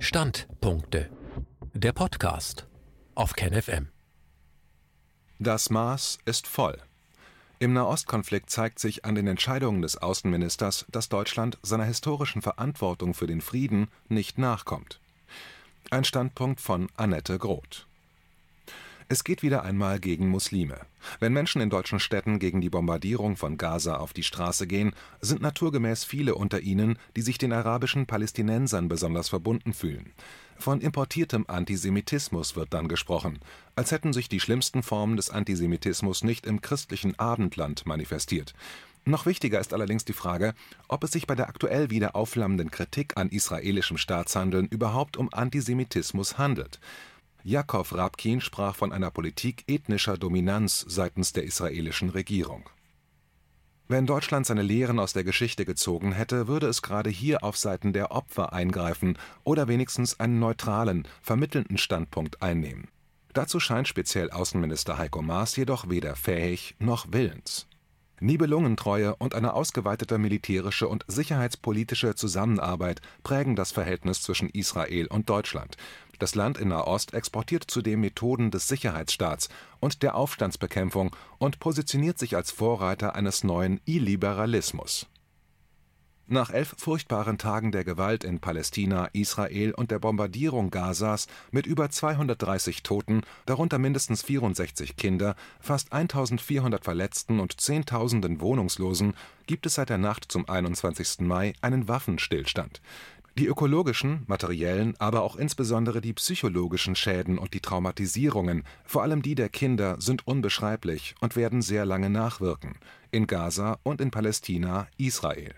Standpunkte. Der Podcast auf KenFM. Das Maß ist voll. Im Nahostkonflikt zeigt sich an den Entscheidungen des Außenministers, dass Deutschland seiner historischen Verantwortung für den Frieden nicht nachkommt. Ein Standpunkt von Annette Groth. Es geht wieder einmal gegen Muslime. Wenn Menschen in deutschen Städten gegen die Bombardierung von Gaza auf die Straße gehen, sind naturgemäß viele unter ihnen, die sich den arabischen Palästinensern besonders verbunden fühlen. Von importiertem Antisemitismus wird dann gesprochen, als hätten sich die schlimmsten Formen des Antisemitismus nicht im christlichen Abendland manifestiert. Noch wichtiger ist allerdings die Frage, ob es sich bei der aktuell wieder aufflammenden Kritik an israelischem Staatshandeln überhaupt um Antisemitismus handelt. Jakow Rabkin sprach von einer Politik ethnischer Dominanz seitens der israelischen Regierung. Wenn Deutschland seine Lehren aus der Geschichte gezogen hätte, würde es gerade hier auf Seiten der Opfer eingreifen oder wenigstens einen neutralen, vermittelnden Standpunkt einnehmen. Dazu scheint speziell Außenminister Heiko Maas jedoch weder fähig noch willens. Nibelungentreue und eine ausgeweitete militärische und sicherheitspolitische Zusammenarbeit prägen das Verhältnis zwischen Israel und Deutschland. Das Land in Nahost exportiert zudem Methoden des Sicherheitsstaats und der Aufstandsbekämpfung und positioniert sich als Vorreiter eines neuen Illiberalismus. Nach elf furchtbaren Tagen der Gewalt in Palästina, Israel und der Bombardierung Gazas mit über 230 Toten, darunter mindestens 64 Kinder, fast 1400 Verletzten und Zehntausenden Wohnungslosen, gibt es seit der Nacht zum 21. Mai einen Waffenstillstand. Die ökologischen, materiellen, aber auch insbesondere die psychologischen Schäden und die Traumatisierungen, vor allem die der Kinder, sind unbeschreiblich und werden sehr lange nachwirken, in Gaza und in Palästina, Israel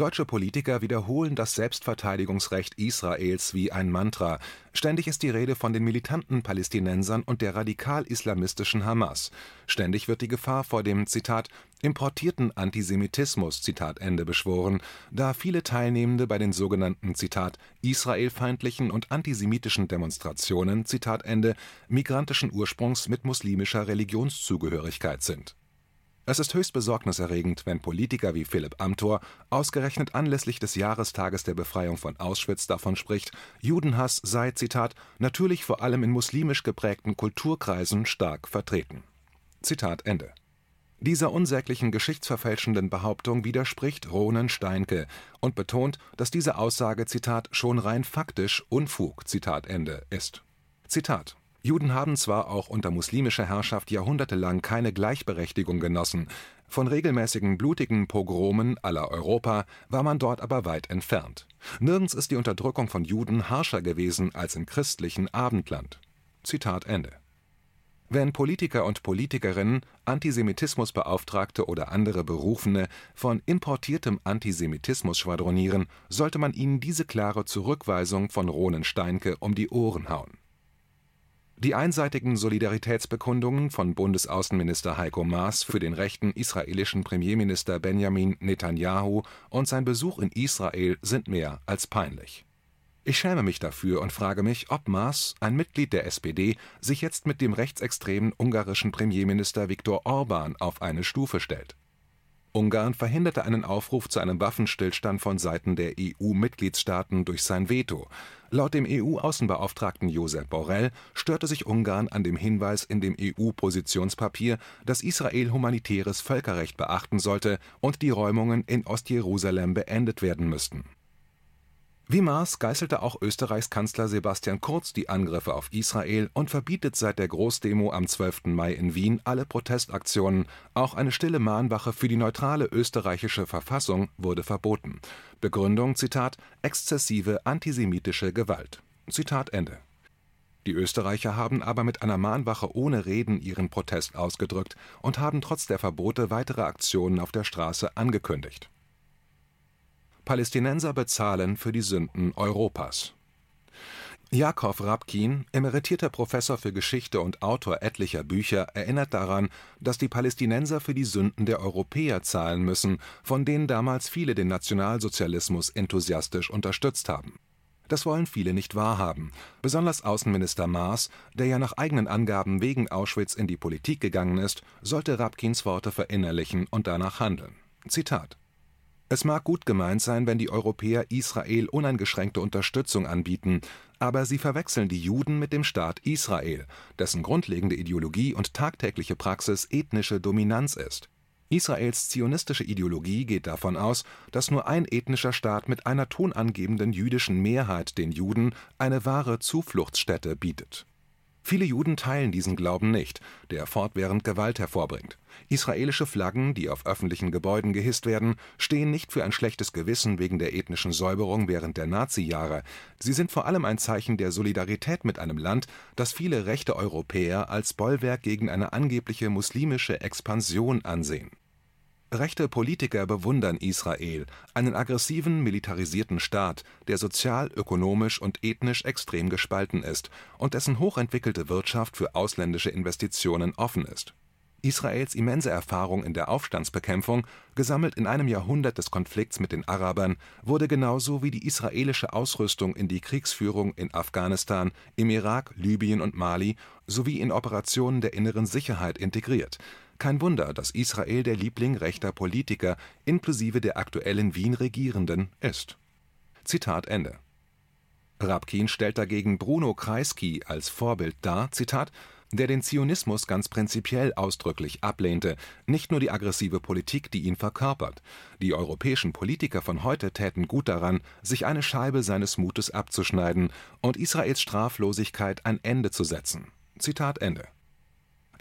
Deutsche Politiker wiederholen das Selbstverteidigungsrecht Israels wie ein Mantra. Ständig ist die Rede von den militanten Palästinensern und der radikal-islamistischen Hamas. Ständig wird die Gefahr vor dem Zitat importierten Antisemitismus Zitat Ende beschworen, da viele Teilnehmende bei den sogenannten Zitat israelfeindlichen und antisemitischen Demonstrationen Zitat Ende migrantischen Ursprungs mit muslimischer Religionszugehörigkeit sind es ist höchst besorgniserregend, wenn Politiker wie Philipp Amthor ausgerechnet anlässlich des Jahrestages der Befreiung von Auschwitz davon spricht, Judenhass sei, Zitat, natürlich vor allem in muslimisch geprägten Kulturkreisen stark vertreten. Zitat Ende. Dieser unsäglichen geschichtsverfälschenden Behauptung widerspricht Ronen Steinke und betont, dass diese Aussage, Zitat, schon rein faktisch Unfug, Zitat Ende, ist. Zitat Juden haben zwar auch unter muslimischer Herrschaft jahrhundertelang keine Gleichberechtigung genossen, von regelmäßigen blutigen Pogromen aller Europa war man dort aber weit entfernt. Nirgends ist die Unterdrückung von Juden harscher gewesen als im christlichen Abendland. Zitat Ende. Wenn Politiker und Politikerinnen, Antisemitismusbeauftragte oder andere Berufene von importiertem Antisemitismus schwadronieren, sollte man ihnen diese klare Zurückweisung von Ronen Steinke um die Ohren hauen die einseitigen Solidaritätsbekundungen von Bundesaußenminister Heiko Maas für den rechten israelischen Premierminister Benjamin Netanyahu und sein Besuch in Israel sind mehr als peinlich. Ich schäme mich dafür und frage mich, ob Maas, ein Mitglied der SPD, sich jetzt mit dem rechtsextremen ungarischen Premierminister Viktor Orban auf eine Stufe stellt Ungarn verhinderte einen Aufruf zu einem Waffenstillstand von Seiten der EU-Mitgliedstaaten durch sein Veto. Laut dem EU-Außenbeauftragten Josep Borrell störte sich Ungarn an dem Hinweis in dem EU-Positionspapier, dass Israel humanitäres Völkerrecht beachten sollte und die Räumungen in Ostjerusalem beendet werden müssten wie Maas geißelte auch Österreichs Kanzler Sebastian Kurz die Angriffe auf Israel und verbietet seit der Großdemo am 12. Mai in Wien alle Protestaktionen, auch eine stille Mahnwache für die neutrale österreichische Verfassung wurde verboten. Begründung Zitat exzessive antisemitische Gewalt. Zitat Ende. Die Österreicher haben aber mit einer Mahnwache ohne Reden ihren Protest ausgedrückt und haben trotz der Verbote weitere Aktionen auf der Straße angekündigt Palästinenser bezahlen für die Sünden Europas. Jakow Rabkin, emeritierter Professor für Geschichte und Autor etlicher Bücher, erinnert daran, dass die Palästinenser für die Sünden der Europäer zahlen müssen, von denen damals viele den Nationalsozialismus enthusiastisch unterstützt haben. Das wollen viele nicht wahrhaben, besonders Außenminister Maas, der ja nach eigenen Angaben wegen Auschwitz in die Politik gegangen ist, sollte Rabkins Worte verinnerlichen und danach handeln. Zitat Es mag gut gemeint sein, wenn die Europäer Israel uneingeschränkte Unterstützung anbieten, aber sie verwechseln die Juden mit dem Staat Israel, dessen grundlegende Ideologie und tagtägliche Praxis ethnische Dominanz ist. Israels zionistische Ideologie geht davon aus, dass nur ein ethnischer Staat mit einer tonangebenden jüdischen Mehrheit den Juden eine wahre Zufluchtsstätte bietet Viele Juden teilen diesen Glauben nicht, der fortwährend Gewalt hervorbringt. Israelische Flaggen, die auf öffentlichen Gebäuden gehisst werden, stehen nicht für ein schlechtes Gewissen wegen der ethnischen Säuberung während der Nazi-Jahre, sie sind vor allem ein Zeichen der Solidarität mit einem Land, das viele rechte Europäer als Bollwerk gegen eine angebliche muslimische Expansion ansehen Rechte Politiker bewundern Israel, einen aggressiven, militarisierten Staat, der sozial, ökonomisch und ethnisch extrem gespalten ist und dessen hochentwickelte Wirtschaft für ausländische Investitionen offen ist. Israels immense Erfahrung in der Aufstandsbekämpfung, gesammelt in einem Jahrhundert des Konflikts mit den Arabern, wurde genauso wie die israelische Ausrüstung in die Kriegsführung in Afghanistan, im Irak, Libyen und Mali sowie in Operationen der inneren Sicherheit integriert kein Wunder, dass Israel der Liebling rechter Politiker inklusive der aktuellen Wien-Regierenden ist. Zitat Ende. Rabkin stellt dagegen Bruno Kreisky als Vorbild dar, Zitat, der den Zionismus ganz prinzipiell ausdrücklich ablehnte, nicht nur die aggressive Politik, die ihn verkörpert. Die europäischen Politiker von heute täten gut daran, sich eine Scheibe seines Mutes abzuschneiden und Israels Straflosigkeit ein Ende zu setzen. Zitat Ende.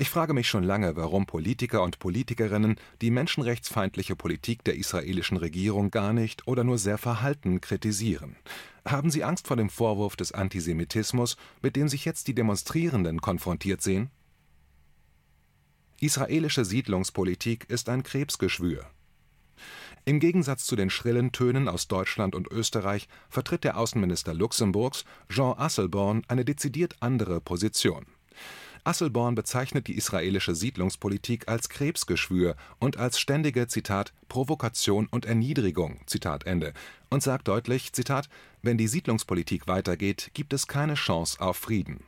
Ich frage mich schon lange, warum Politiker und Politikerinnen die menschenrechtsfeindliche Politik der israelischen Regierung gar nicht oder nur sehr verhalten kritisieren. Haben sie Angst vor dem Vorwurf des Antisemitismus, mit dem sich jetzt die Demonstrierenden konfrontiert sehen? Israelische Siedlungspolitik ist ein Krebsgeschwür. Im Gegensatz zu den schrillen Tönen aus Deutschland und Österreich vertritt der Außenminister Luxemburgs, Jean Asselborn, eine dezidiert andere Position Asselborn bezeichnet die israelische Siedlungspolitik als Krebsgeschwür und als ständige Provokation und Erniedrigung und sagt deutlich Wenn die Siedlungspolitik weitergeht, gibt es keine Chance auf Frieden.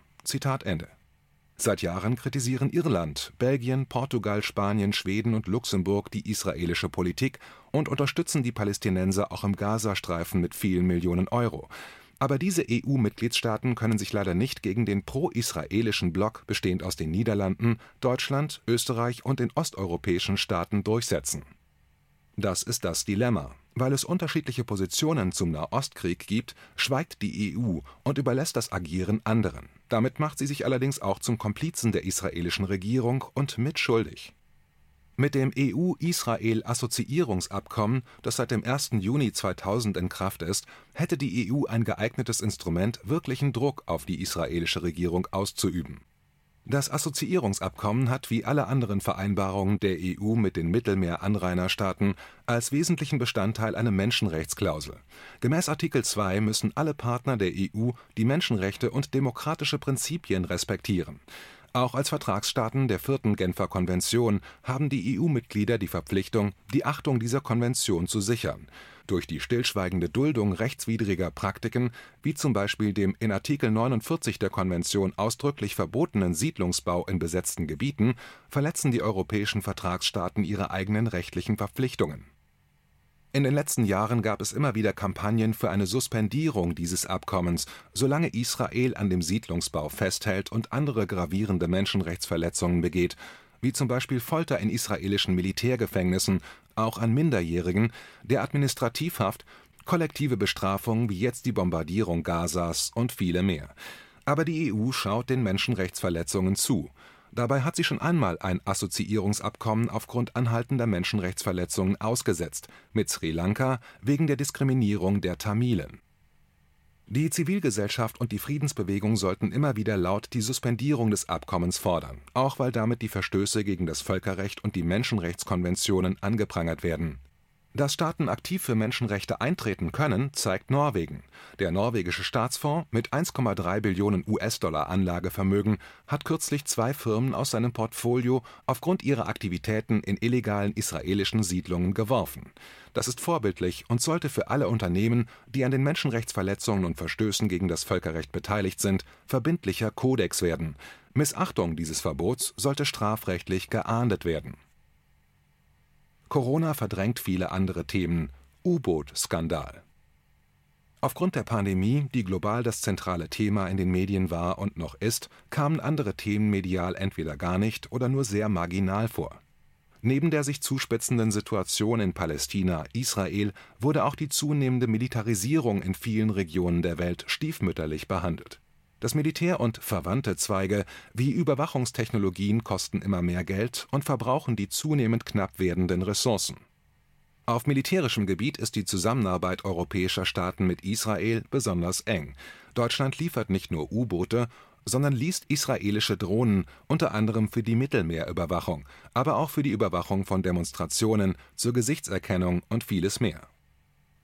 Seit Jahren kritisieren Irland, Belgien, Portugal, Spanien, Schweden und Luxemburg die israelische Politik und unterstützen die Palästinenser auch im Gazastreifen mit vielen Millionen Euro. Aber diese EU-Mitgliedstaaten können sich leider nicht gegen den pro-israelischen Block bestehend aus den Niederlanden, Deutschland, Österreich und den osteuropäischen Staaten durchsetzen. Das ist das Dilemma. Weil es unterschiedliche Positionen zum Nahostkrieg gibt, schweigt die EU und überlässt das Agieren anderen. Damit macht sie sich allerdings auch zum Komplizen der israelischen Regierung und mitschuldig mit dem EU-Israel-Assoziierungsabkommen, das seit dem 1. Juni 2000 in Kraft ist, hätte die EU ein geeignetes Instrument, wirklichen Druck auf die israelische Regierung auszuüben. Das Assoziierungsabkommen hat wie alle anderen Vereinbarungen der EU mit den Mittelmeeranrainerstaaten als wesentlichen Bestandteil eine Menschenrechtsklausel. Gemäß Artikel 2 müssen alle Partner der EU die Menschenrechte und demokratische Prinzipien respektieren auch als Vertragsstaaten der Vierten Genfer Konvention haben die EU-Mitglieder die Verpflichtung, die Achtung dieser Konvention zu sichern. Durch die stillschweigende Duldung rechtswidriger Praktiken, wie zum Beispiel dem in Artikel 49 der Konvention ausdrücklich verbotenen Siedlungsbau in besetzten Gebieten, verletzen die europäischen Vertragsstaaten ihre eigenen rechtlichen Verpflichtungen in den letzten Jahren gab es immer wieder Kampagnen für eine Suspendierung dieses Abkommens, solange Israel an dem Siedlungsbau festhält und andere gravierende Menschenrechtsverletzungen begeht, wie zum Beispiel Folter in israelischen Militärgefängnissen, auch an Minderjährigen, der Administrativhaft, kollektive Bestrafungen wie jetzt die Bombardierung Gazas und viele mehr. Aber die EU schaut den Menschenrechtsverletzungen zu Dabei hat sie schon einmal ein Assoziierungsabkommen aufgrund anhaltender Menschenrechtsverletzungen ausgesetzt mit Sri Lanka wegen der Diskriminierung der Tamilen. Die Zivilgesellschaft und die Friedensbewegung sollten immer wieder laut die Suspendierung des Abkommens fordern, auch weil damit die Verstöße gegen das Völkerrecht und die Menschenrechtskonventionen angeprangert werden dass Staaten aktiv für Menschenrechte eintreten können, zeigt Norwegen. Der norwegische Staatsfonds mit 1,3 Billionen US-Dollar Anlagevermögen hat kürzlich zwei Firmen aus seinem Portfolio aufgrund ihrer Aktivitäten in illegalen israelischen Siedlungen geworfen. Das ist vorbildlich und sollte für alle Unternehmen, die an den Menschenrechtsverletzungen und Verstößen gegen das Völkerrecht beteiligt sind, verbindlicher Kodex werden. Missachtung dieses Verbots sollte strafrechtlich geahndet werden Corona verdrängt viele andere Themen U-Boot-Skandal Aufgrund der Pandemie, die global das zentrale Thema in den Medien war und noch ist, kamen andere Themen medial entweder gar nicht oder nur sehr marginal vor. Neben der sich zuspitzenden Situation in Palästina, Israel wurde auch die zunehmende Militarisierung in vielen Regionen der Welt stiefmütterlich behandelt. Das Militär und verwandte Zweige wie Überwachungstechnologien kosten immer mehr Geld und verbrauchen die zunehmend knapp werdenden Ressourcen auf militärischem Gebiet ist die Zusammenarbeit europäischer Staaten mit Israel besonders eng. Deutschland liefert nicht nur U-Boote, sondern liest israelische Drohnen, unter anderem für die Mittelmeerüberwachung, aber auch für die Überwachung von Demonstrationen, zur Gesichtserkennung und vieles mehr.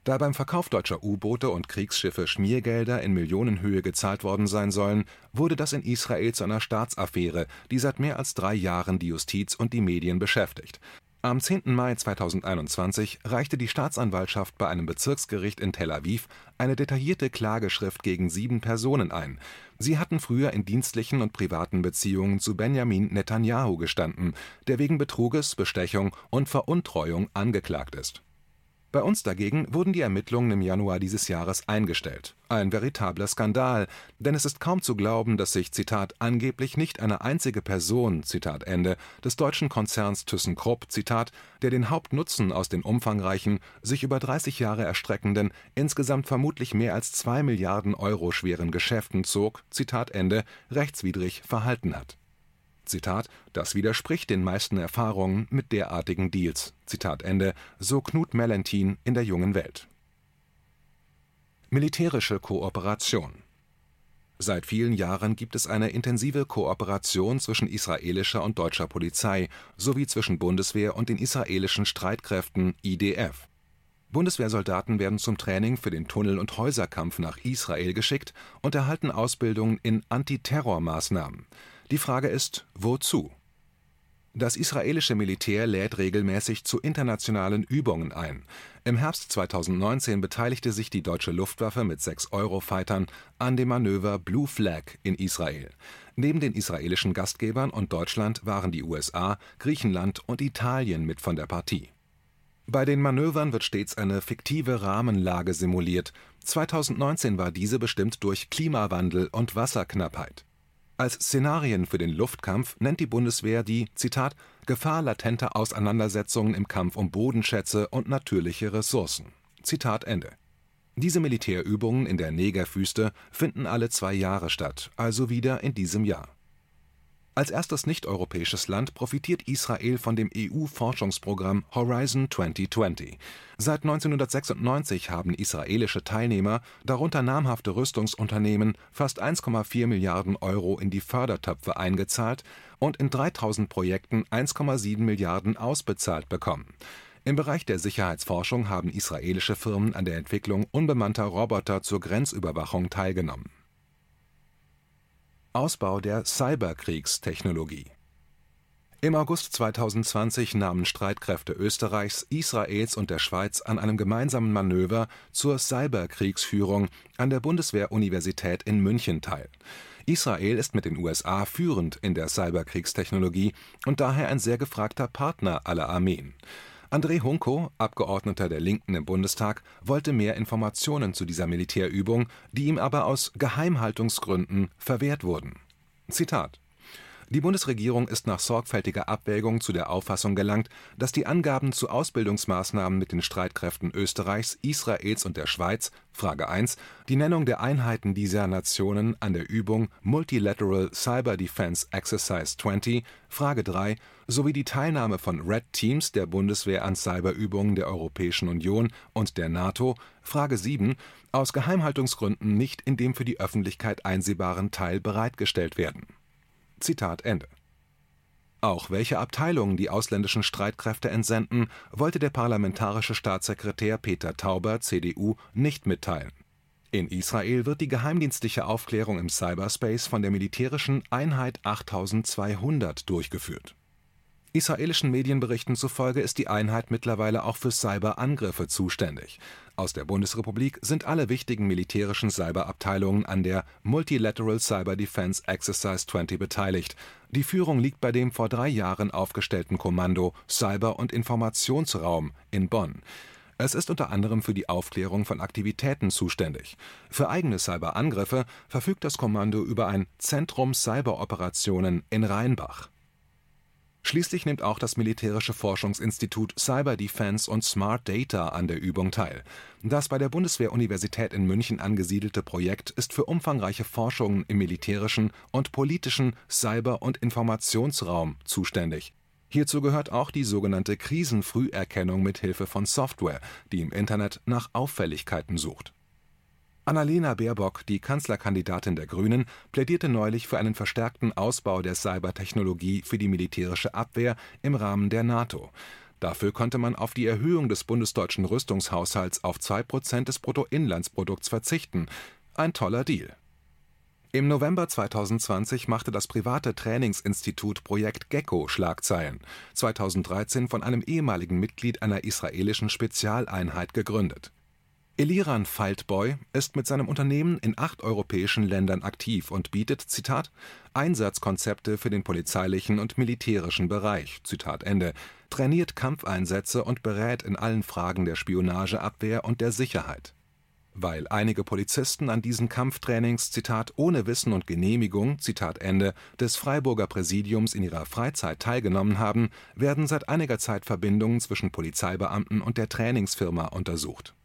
Da beim Verkauf deutscher U-Boote und Kriegsschiffe Schmiergelder in Millionenhöhe gezahlt worden sein sollen, wurde das in Israel zu einer Staatsaffäre, die seit mehr als drei Jahren die Justiz und die Medien beschäftigt. Am 10. Mai 2021 reichte die Staatsanwaltschaft bei einem Bezirksgericht in Tel Aviv eine detaillierte Klageschrift gegen sieben Personen ein. Sie hatten früher in dienstlichen und privaten Beziehungen zu Benjamin Netanyahu gestanden, der wegen Betruges, Bestechung und Veruntreuung angeklagt ist bei uns dagegen wurden die Ermittlungen im Januar dieses Jahres eingestellt. Ein veritabler Skandal, denn es ist kaum zu glauben, dass sich Zitat angeblich nicht eine einzige Person Zitat Ende des deutschen Konzerns ThyssenKrupp Zitat, der den Hauptnutzen aus den umfangreichen, sich über 30 Jahre erstreckenden, insgesamt vermutlich mehr als zwei Milliarden Euro schweren Geschäften zog Zitat Ende rechtswidrig verhalten hat Zitat, das widerspricht den meisten Erfahrungen mit derartigen Deals. Zitat Ende, so Knut Mellentin in der Jungen Welt. Militärische Kooperation Seit vielen Jahren gibt es eine intensive Kooperation zwischen israelischer und deutscher Polizei sowie zwischen Bundeswehr und den israelischen Streitkräften IDF. Bundeswehrsoldaten werden zum Training für den Tunnel- und Häuserkampf nach Israel geschickt und erhalten Ausbildung in Antiterrormaßnahmen. Die Frage ist, wozu? Das israelische Militär lädt regelmäßig zu internationalen Übungen ein. Im Herbst 2019 beteiligte sich die deutsche Luftwaffe mit sechs Eurofightern an dem Manöver Blue Flag in Israel. Neben den israelischen Gastgebern und Deutschland waren die USA, Griechenland und Italien mit von der Partie. Bei den Manövern wird stets eine fiktive Rahmenlage simuliert. 2019 war diese bestimmt durch Klimawandel und Wasserknappheit. Als Szenarien für den Luftkampf nennt die Bundeswehr die Gefahr latenter Auseinandersetzungen im Kampf um Bodenschätze und natürliche Ressourcen. Diese Militärübungen in der Negerwüste finden alle zwei Jahre statt, also wieder in diesem Jahr als erstes nicht-europäisches Land profitiert Israel von dem EU-Forschungsprogramm Horizon 2020. Seit 1996 haben israelische Teilnehmer, darunter namhafte Rüstungsunternehmen, fast 1,4 Milliarden Euro in die Fördertöpfe eingezahlt und in 3000 Projekten 1,7 Milliarden ausbezahlt bekommen. Im Bereich der Sicherheitsforschung haben israelische Firmen an der Entwicklung unbemannter Roboter zur Grenzüberwachung teilgenommen Ausbau der Cyberkriegstechnologie Im August 2020 nahmen Streitkräfte Österreichs, Israels und der Schweiz an einem gemeinsamen Manöver zur Cyberkriegsführung an der Bundeswehr-Universität in München teil. Israel ist mit den USA führend in der Cyberkriegstechnologie und daher ein sehr gefragter Partner aller Armeen André Hunko, Abgeordneter der Linken im Bundestag, wollte mehr Informationen zu dieser Militärübung, die ihm aber aus Geheimhaltungsgründen verwehrt wurden. Zitat die Bundesregierung ist nach sorgfältiger Abwägung zu der Auffassung gelangt, dass die Angaben zu Ausbildungsmaßnahmen mit den Streitkräften Österreichs, Israels und der Schweiz (Frage 1), die Nennung der Einheiten dieser Nationen an der Übung Multilateral Cyber Defense Exercise 20 (Frage 3) sowie die Teilnahme von Red Teams der Bundeswehr an Cyberübungen der Europäischen Union und der NATO (Frage 7) aus Geheimhaltungsgründen nicht in dem für die Öffentlichkeit einsehbaren Teil bereitgestellt werden Zitat Ende. Auch welche Abteilungen die ausländischen Streitkräfte entsenden, wollte der parlamentarische Staatssekretär Peter Tauber (CDU) nicht mitteilen. In Israel wird die geheimdienstliche Aufklärung im Cyberspace von der militärischen Einheit 8200 durchgeführt Israelischen Medienberichten zufolge ist die Einheit mittlerweile auch für Cyberangriffe zuständig. Aus der Bundesrepublik sind alle wichtigen militärischen Cyberabteilungen an der Multilateral Cyber Defense Exercise 20 beteiligt. Die Führung liegt bei dem vor drei Jahren aufgestellten Kommando Cyber und Informationsraum in Bonn. Es ist unter anderem für die Aufklärung von Aktivitäten zuständig. Für eigene Cyberangriffe verfügt das Kommando über ein Zentrum Cyberoperationen in Rheinbach. Schließlich nimmt auch das militärische Forschungsinstitut Cyber Defense und Smart Data an der Übung teil. Das bei der Bundeswehr-Universität in München angesiedelte Projekt ist für umfangreiche Forschungen im militärischen und politischen Cyber- und Informationsraum zuständig. Hierzu gehört auch die sogenannte Krisenfrüherkennung mit Hilfe von Software, die im Internet nach Auffälligkeiten sucht Annalena Baerbock, die Kanzlerkandidatin der Grünen, plädierte neulich für einen verstärkten Ausbau der Cybertechnologie für die militärische Abwehr im Rahmen der NATO. Dafür konnte man auf die Erhöhung des bundesdeutschen Rüstungshaushalts auf 2 Prozent des Bruttoinlandsprodukts verzichten. Ein toller Deal. Im November 2020 machte das private Trainingsinstitut Projekt Gecko Schlagzeilen, 2013 von einem ehemaligen Mitglied einer israelischen Spezialeinheit gegründet Eliran Faltboy ist mit seinem Unternehmen in acht europäischen Ländern aktiv und bietet Zitat Einsatzkonzepte für den polizeilichen und militärischen Bereich, Zitat Ende, trainiert Kampfeinsätze und berät in allen Fragen der Spionageabwehr und der Sicherheit. Weil einige Polizisten an diesen Kampftrainings Zitat ohne Wissen und Genehmigung Zitat Ende des Freiburger Präsidiums in ihrer Freizeit teilgenommen haben, werden seit einiger Zeit Verbindungen zwischen Polizeibeamten und der Trainingsfirma untersucht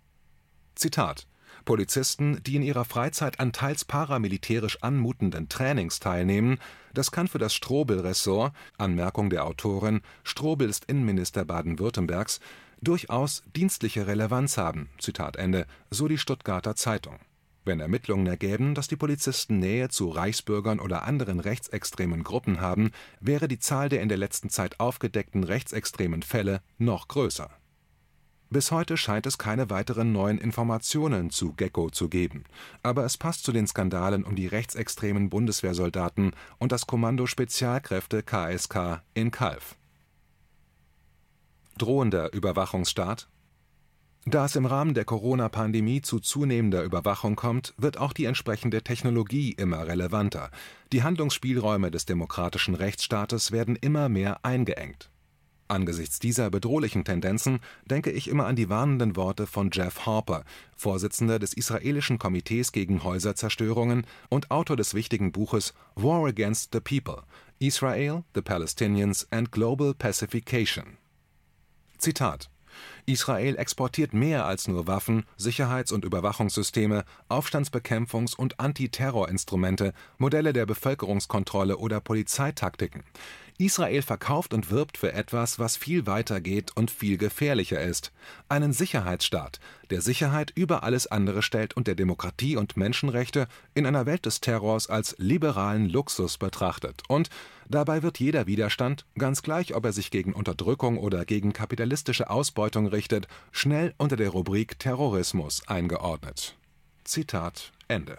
Zitat: „ Polizisten, die in ihrer Freizeit an teils paramilitärisch anmutenden Trainings teilnehmen, das kann für das Strobel-Ressort Anmerkung der Autorin: Strobel ist Innenminister Baden-Württembergs durchaus dienstliche Relevanz haben. Zitat Ende, so die Stuttgarter Zeitung. Wenn Ermittlungen ergäben, dass die Polizisten Nähe zu Reichsbürgern oder anderen rechtsextremen Gruppen haben, wäre die Zahl der in der letzten Zeit aufgedeckten rechtsextremen Fälle noch größer bis heute scheint es keine weiteren neuen Informationen zu Gecko zu geben, aber es passt zu den Skandalen um die rechtsextremen Bundeswehrsoldaten und das Kommando Spezialkräfte (KSK) in Calw. Drohender Überwachungsstaat Da es im Rahmen der Corona-Pandemie zu zunehmender Überwachung kommt, wird auch die entsprechende Technologie immer relevanter. Die Handlungsspielräume des demokratischen Rechtsstaates werden immer mehr eingeengt Angesichts dieser bedrohlichen Tendenzen denke ich immer an die warnenden Worte von Jeff Harper, Vorsitzender des israelischen Komitees gegen Häuserzerstörungen und Autor des wichtigen Buches War Against the People: Israel, the Palestinians and Global Pacification. Zitat Israel exportiert mehr als nur Waffen, Sicherheits- und Überwachungssysteme, Aufstandsbekämpfungs- und Antiterrorinstrumente, Modelle der Bevölkerungskontrolle oder Polizeitaktiken. Israel verkauft und wirbt für etwas, was viel weiter geht und viel gefährlicher ist: einen Sicherheitsstaat, der Sicherheit über alles andere stellt und der Demokratie und Menschenrechte in einer Welt des Terrors als liberalen Luxus betrachtet. Und dabei wird jeder Widerstand, ganz gleich ob er sich gegen Unterdrückung oder gegen kapitalistische Ausbeutung richtet, schnell unter der Rubrik Terrorismus eingeordnet. Zitat Ende